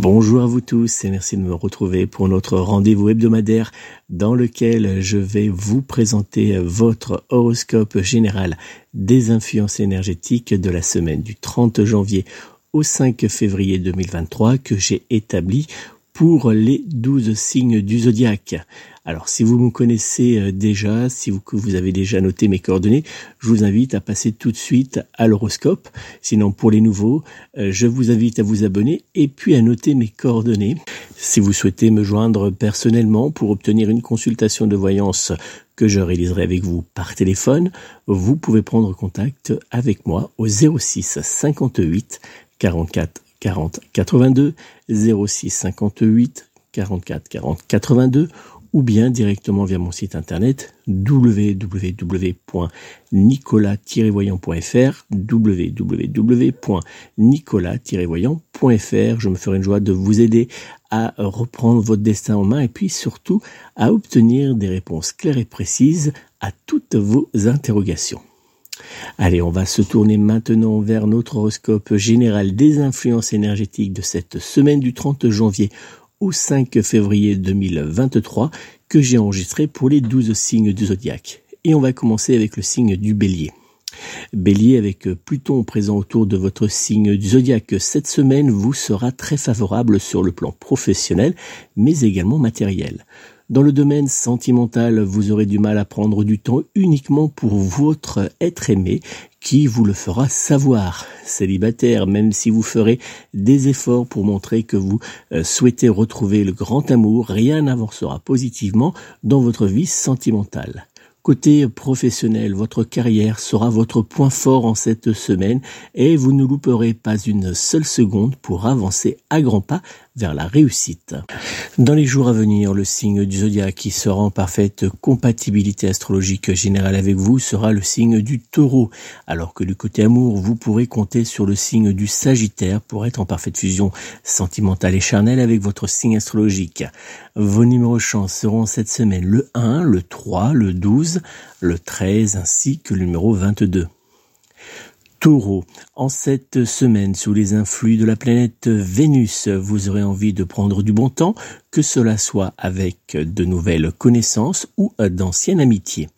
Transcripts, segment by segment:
Bonjour à vous tous et merci de me retrouver pour notre rendez-vous hebdomadaire dans lequel je vais vous présenter votre horoscope général des influences énergétiques de la semaine du 30 janvier au 5 février 2023 que j'ai établi pour les 12 signes du zodiaque. Alors si vous me connaissez euh, déjà, si vous, avez déjà noté mes coordonnées, je vous invite à passer tout de suite à l'horoscope. Sinon pour les nouveaux, euh, je vous invite à vous abonner et puis à noter mes coordonnées. Si vous souhaitez me joindre personnellement pour obtenir une consultation de voyance que je réaliserai avec vous par téléphone, vous pouvez prendre contact avec moi au 06 58 44 40 82 06 58 44 40 82 ou bien directement via mon site internet www.nicolas-voyant.fr www.nicolas-voyant.fr Je me ferai une joie de vous aider à reprendre votre destin en main et puis surtout à obtenir des réponses claires et précises à toutes vos interrogations. Allez, on va se tourner maintenant vers notre horoscope général des influences énergétiques de cette semaine du 30 janvier au 5 février 2023 que j'ai enregistré pour les 12 signes du zodiaque. Et on va commencer avec le signe du bélier. Bélier avec Pluton présent autour de votre signe du zodiaque, cette semaine vous sera très favorable sur le plan professionnel mais également matériel. Dans le domaine sentimental, vous aurez du mal à prendre du temps uniquement pour votre être aimé qui vous le fera savoir. Célibataire, même si vous ferez des efforts pour montrer que vous euh, souhaitez retrouver le grand amour, rien n'avancera positivement dans votre vie sentimentale. Côté professionnel, votre carrière sera votre point fort en cette semaine et vous ne louperez pas une seule seconde pour avancer à grands pas vers la réussite. Dans les jours à venir, le signe du zodiaque qui sera en parfaite compatibilité astrologique générale avec vous sera le signe du taureau, alors que du côté amour, vous pourrez compter sur le signe du sagittaire pour être en parfaite fusion sentimentale et charnelle avec votre signe astrologique. Vos numéros chance seront cette semaine le 1, le 3, le 12, le 13 ainsi que le numéro 22. En cette semaine sous les influx de la planète Vénus, vous aurez envie de prendre du bon temps, que cela soit avec de nouvelles connaissances ou d'anciennes amitiés.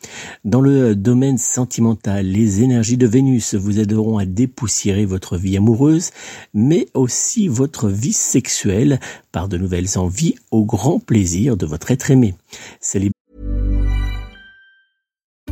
Dans le domaine sentimental, les énergies de Vénus vous aideront à dépoussiérer votre vie amoureuse, mais aussi votre vie sexuelle par de nouvelles envies au grand plaisir de votre être aimé.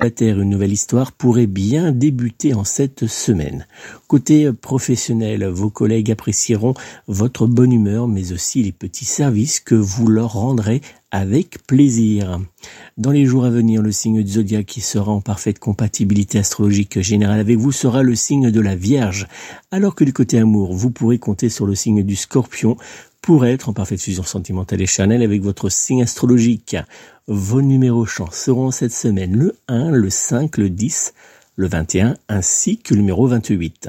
La Terre, une nouvelle histoire pourrait bien débuter en cette semaine. Côté professionnel, vos collègues apprécieront votre bonne humeur, mais aussi les petits services que vous leur rendrez avec plaisir. Dans les jours à venir, le signe du zodiaque qui sera en parfaite compatibilité astrologique générale avec vous sera le signe de la Vierge, alors que du côté amour, vous pourrez compter sur le signe du Scorpion pour être en parfaite fusion sentimentale et charnelle avec votre signe astrologique. Vos numéros chance seront cette semaine le 1, le 5, le 10, le 21 ainsi que le numéro 28.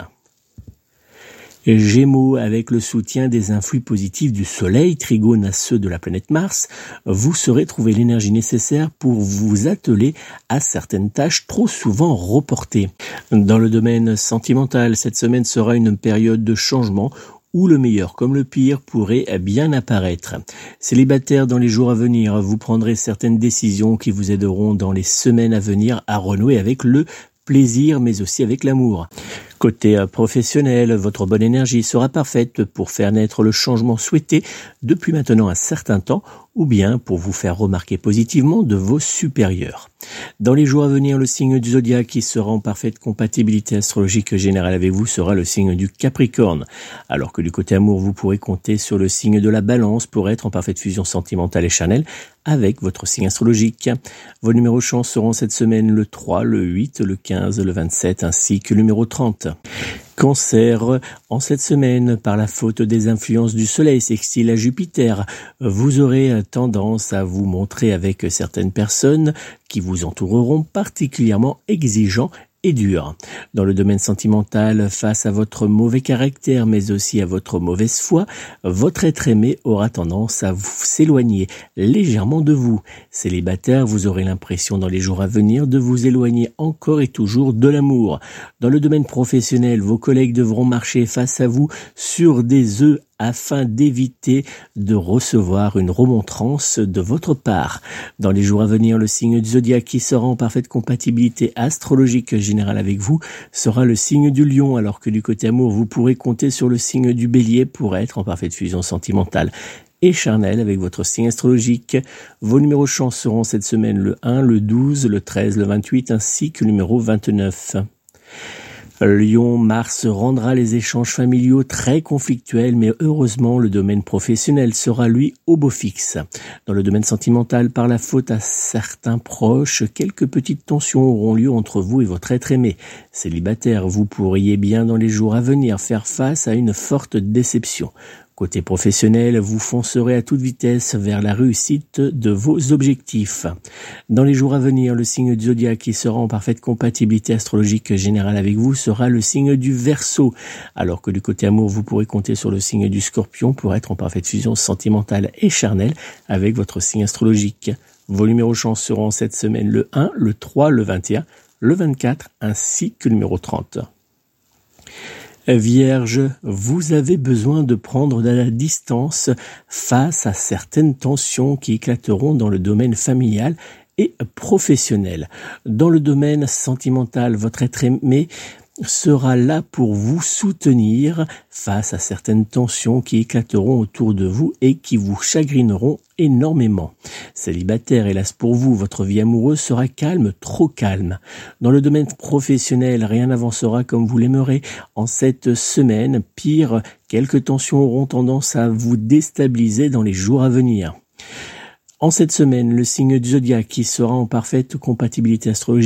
Gémeaux, avec le soutien des influx positifs du Soleil, trigone à ceux de la planète Mars, vous saurez trouver l'énergie nécessaire pour vous atteler à certaines tâches trop souvent reportées. Dans le domaine sentimental, cette semaine sera une période de changement où le meilleur comme le pire pourrait bien apparaître. Célibataire dans les jours à venir, vous prendrez certaines décisions qui vous aideront dans les semaines à venir à renouer avec le plaisir mais aussi avec l'amour. Côté euh, professionnel, votre bonne énergie sera parfaite pour faire naître le changement souhaité depuis maintenant un certain temps ou bien pour vous faire remarquer positivement de vos supérieurs. Dans les jours à venir, le signe du zodiaque qui sera en parfaite compatibilité astrologique générale avec vous sera le signe du Capricorne, alors que du côté amour, vous pourrez compter sur le signe de la Balance pour être en parfaite fusion sentimentale et charnelle avec votre signe astrologique. Vos numéros chance seront cette semaine le 3, le 8, le 15, le 27 ainsi que le numéro 30. Cancer, en cette semaine, par la faute des influences du Soleil sextile à Jupiter, vous aurez tendance à vous montrer avec certaines personnes qui vous entoureront particulièrement exigeants et dur. Dans le domaine sentimental, face à votre mauvais caractère, mais aussi à votre mauvaise foi, votre être aimé aura tendance à s'éloigner légèrement de vous. Célibataire, vous aurez l'impression dans les jours à venir de vous éloigner encore et toujours de l'amour. Dans le domaine professionnel, vos collègues devront marcher face à vous sur des œufs afin d'éviter de recevoir une remontrance de votre part. Dans les jours à venir, le signe du zodiaque qui sera en parfaite compatibilité astrologique générale avec vous sera le signe du lion, alors que du côté amour, vous pourrez compter sur le signe du bélier pour être en parfaite fusion sentimentale et charnelle avec votre signe astrologique. Vos numéros chance seront cette semaine le 1, le 12, le 13, le 28 ainsi que le numéro 29. Lyon, Mars rendra les échanges familiaux très conflictuels, mais heureusement le domaine professionnel sera lui au beau fixe. Dans le domaine sentimental, par la faute à certains proches, quelques petites tensions auront lieu entre vous et votre être aimé. Célibataire, vous pourriez bien dans les jours à venir faire face à une forte déception. Côté professionnel, vous foncerez à toute vitesse vers la réussite de vos objectifs. Dans les jours à venir, le signe du zodiaque qui sera en parfaite compatibilité astrologique générale avec vous sera le signe du Verseau, alors que du côté amour, vous pourrez compter sur le signe du Scorpion pour être en parfaite fusion sentimentale et charnelle avec votre signe astrologique. Vos numéros chance seront cette semaine le 1, le 3, le 21, le 24 ainsi que le numéro 30. Vierge, vous avez besoin de prendre de la distance face à certaines tensions qui éclateront dans le domaine familial et professionnel. Dans le domaine sentimental, votre être aimé sera là pour vous soutenir face à certaines tensions qui éclateront autour de vous et qui vous chagrineront énormément. Célibataire, hélas pour vous, votre vie amoureuse sera calme, trop calme. Dans le domaine professionnel, rien n'avancera comme vous l'aimerez. En cette semaine, pire, quelques tensions auront tendance à vous déstabiliser dans les jours à venir. En cette semaine, le signe du zodiaque qui sera en parfaite compatibilité astrologique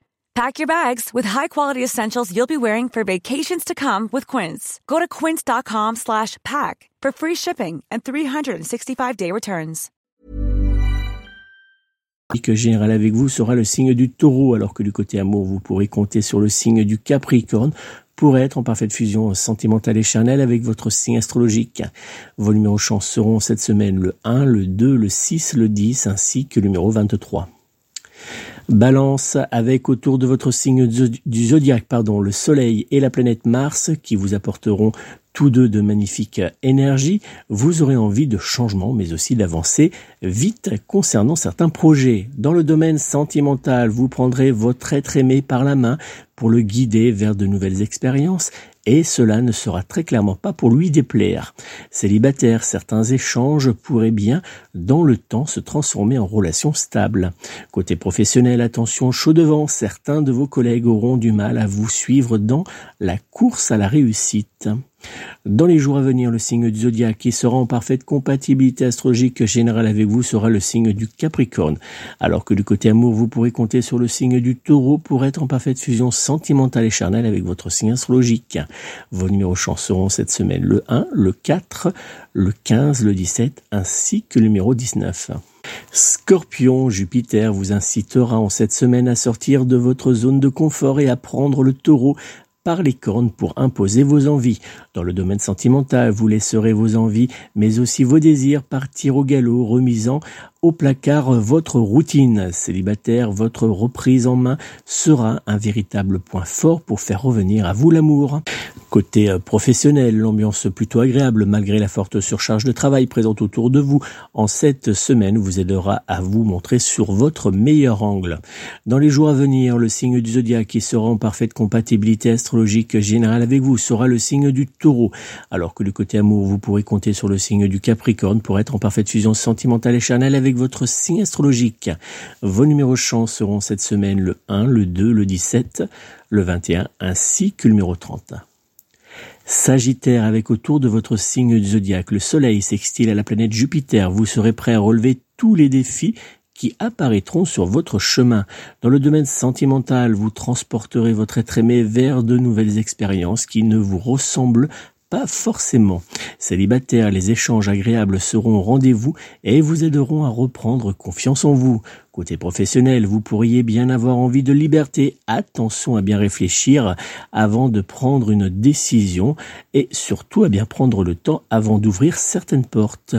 Pack your bags with high-quality essentials you'll be wearing for vacations to come with Quince. Go to quince.com slash pack for free shipping and 365-day returns. que général avec vous sera le signe du taureau, alors que du côté amour, vous pourrez compter sur le signe du capricorne pour être en parfaite fusion sentimentale et charnelle avec votre signe astrologique. Vos numéros chance seront cette semaine le 1, le 2, le 6, le 10 ainsi que le numéro 23. Balance avec autour de votre signe du zodiaque, pardon, le soleil et la planète Mars qui vous apporteront tous deux de magnifiques énergies, vous aurez envie de changement mais aussi d'avancer vite concernant certains projets. Dans le domaine sentimental, vous prendrez votre être aimé par la main pour le guider vers de nouvelles expériences et cela ne sera très clairement pas pour lui déplaire. Célibataire, certains échanges pourraient bien, dans le temps, se transformer en relations stables. Côté professionnel, attention chaud devant, certains de vos collègues auront du mal à vous suivre dans la course à la réussite. Dans les jours à venir, le signe du zodiaque qui sera en parfaite compatibilité astrologique générale avec vous sera le signe du Capricorne, alors que du côté amour, vous pourrez compter sur le signe du Taureau pour être en parfaite fusion sentimentale et charnelle avec votre signe astrologique. Vos numéros chance seront cette semaine le 1, le 4, le 15, le 17 ainsi que le numéro 19. Scorpion, Jupiter vous incitera en cette semaine à sortir de votre zone de confort et à prendre le taureau par les cornes pour imposer vos envies. Dans le domaine sentimental, vous laisserez vos envies, mais aussi vos désirs partir au galop, remisant au placard votre routine. Célibataire, votre reprise en main sera un véritable point fort pour faire revenir à vous l'amour. Côté euh, professionnel, l'ambiance plutôt agréable malgré la forte surcharge de travail présente autour de vous en cette semaine vous aidera à vous montrer sur votre meilleur angle. Dans les jours à venir, le signe du zodiaque qui sera en parfaite compatibilité astrologique générale avec vous sera le signe du taureau, alors que du côté amour, vous pourrez compter sur le signe du capricorne pour être en parfaite fusion sentimentale et charnelle avec votre signe astrologique. Vos numéros chance seront cette semaine le 1, le 2, le 17, le 21 ainsi que le numéro 30. Sagittaire, avec autour de votre signe du zodiaque le soleil sextile à la planète Jupiter, vous serez prêt à relever tous les défis qui apparaîtront sur votre chemin. Dans le domaine sentimental, vous transporterez votre être aimé vers de nouvelles expériences qui ne vous ressemblent pas forcément. Célibataire, les échanges agréables seront au rendez-vous et vous aideront à reprendre confiance en vous. Côté professionnel, vous pourriez bien avoir envie de liberté. Attention à bien réfléchir avant de prendre une décision et surtout à bien prendre le temps avant d'ouvrir certaines portes.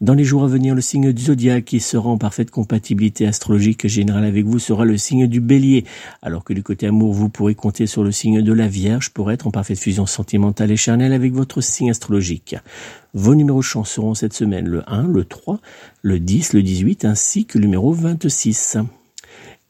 Dans les jours à venir, le signe du zodiaque qui sera en parfaite compatibilité astrologique générale avec vous sera le signe du bélier, alors que du côté amour, vous pourrez compter sur le signe de la Vierge pour être en parfaite fusion sentimentale et charnelle avec votre signe astrologique. Vos numéros chance seront cette semaine le 1, le 3, le 10, le 18 ainsi que le numéro 26.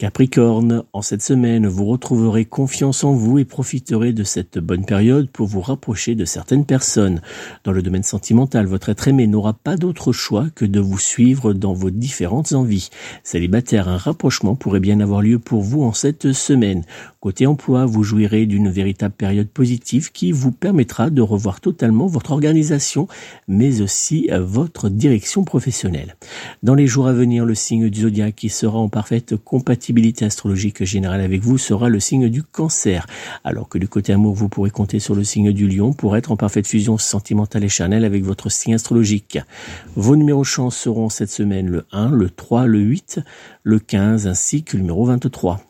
Capricorne, en cette semaine, vous retrouverez confiance en vous et profiterez de cette bonne période pour vous rapprocher de certaines personnes. Dans le domaine sentimental, votre être aimé n'aura pas d'autre choix que de vous suivre dans vos différentes envies. Célibataire, un rapprochement pourrait bien avoir lieu pour vous en cette semaine. Côté emploi, vous jouirez d'une véritable période positive qui vous permettra de revoir totalement votre organisation, mais aussi votre direction professionnelle. Dans les jours à venir, le signe du zodiaque qui sera en parfaite compatibilité astrologique générale avec vous sera le signe du cancer, alors que du côté amour, vous pourrez compter sur le signe du lion pour être en parfaite fusion sentimentale et charnelle avec votre signe astrologique. Vos numéros chance seront cette semaine le 1, le 3, le 8, le 15 ainsi que le numéro 23.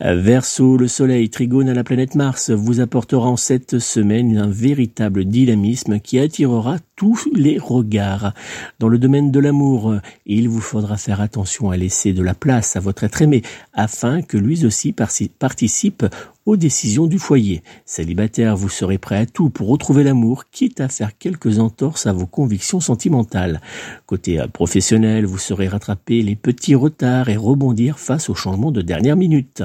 Verseau, le Soleil, trigone à la planète Mars, vous apportera en cette semaine un véritable dynamisme qui attirera tous les regards. Dans le domaine de l'amour, il vous faudra faire attention à laisser de la place à votre être aimé afin que lui aussi participe aux décisions du foyer. Célibataire, vous serez prêt à tout pour retrouver l'amour, quitte à faire quelques entorses à vos convictions sentimentales. Côté euh, professionnel, vous saurez rattraper les petits retards et rebondir face aux changements de dernière minute.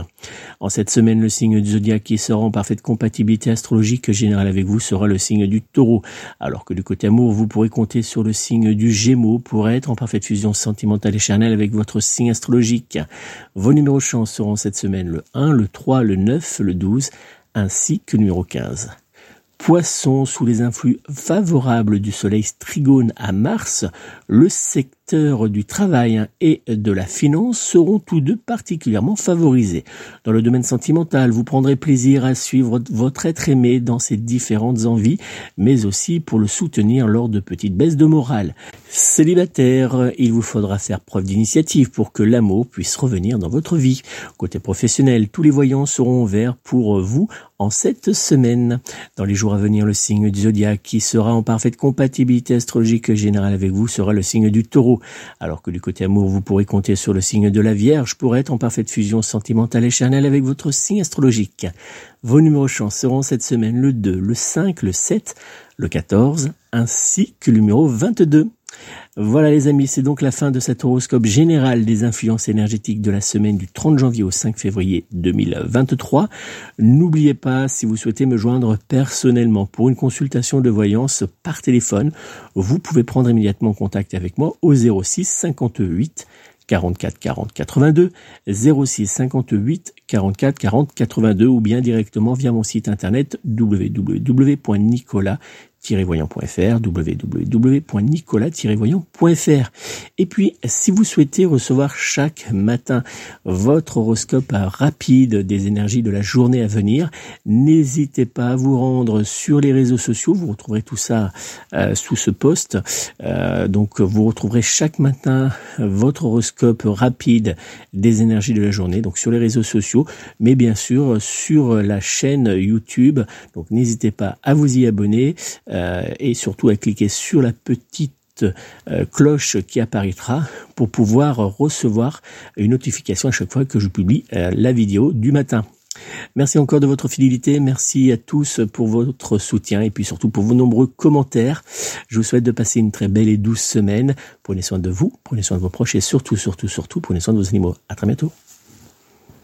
En cette semaine, le signe du zodiaque qui sera en parfaite compatibilité astrologique générale avec vous sera le signe du taureau, alors que du côté amour, vous pourrez compter sur le signe du gémeaux pour être en parfaite fusion sentimentale et charnelle avec votre signe astrologique. Vos numéros chance seront cette semaine le 1, le 3, le 9, le 12, ainsi que numéro 15. Poisson sous les influx favorables du soleil strigone à Mars, le secteur du travail et de la finance seront tous deux particulièrement favorisés. Dans le domaine sentimental, vous prendrez plaisir à suivre votre être aimé dans ses différentes envies, mais aussi pour le soutenir lors de petites baisses de morale. Célibataire, il vous faudra faire preuve d'initiative pour que l'amour puisse revenir dans votre vie. Côté professionnel, tous les voyants seront verts pour vous en cette semaine. Dans les jours à venir, le signe du zodiaque qui sera en parfaite compatibilité astrologique générale avec vous sera le signe du taureau alors que du côté amour, vous pourrez compter sur le signe de la Vierge pour être en parfaite fusion sentimentale et charnelle avec votre signe astrologique. Vos numéros chance seront cette semaine le 2, le 5, le 7, le 14, ainsi que le numéro 22. Voilà les amis, c'est donc la fin de cet horoscope général des influences énergétiques de la semaine du 30 janvier au 5 février 2023. N'oubliez pas, si vous souhaitez me joindre personnellement pour une consultation de voyance par téléphone, vous pouvez prendre immédiatement contact avec moi au 06 58 44 40 82 06 58 44 40 82 ou bien directement via mon site internet www.nicolas voyantfr www.nicolas-voyant.fr. Et puis, si vous souhaitez recevoir chaque matin votre horoscope rapide des énergies de la journée à venir, n'hésitez pas à vous rendre sur les réseaux sociaux. Vous retrouverez tout ça euh, sous ce post. Euh, donc, vous retrouverez chaque matin votre horoscope rapide des énergies de la journée, donc sur les réseaux sociaux, mais bien sûr sur la chaîne YouTube. Donc, n'hésitez pas à vous y abonner. Euh, et surtout à cliquer sur la petite euh, cloche qui apparaîtra pour pouvoir recevoir une notification à chaque fois que je publie euh, la vidéo du matin. Merci encore de votre fidélité, merci à tous pour votre soutien et puis surtout pour vos nombreux commentaires. Je vous souhaite de passer une très belle et douce semaine. Prenez soin de vous, prenez soin de vos proches et surtout, surtout, surtout, prenez soin de vos animaux. À très bientôt.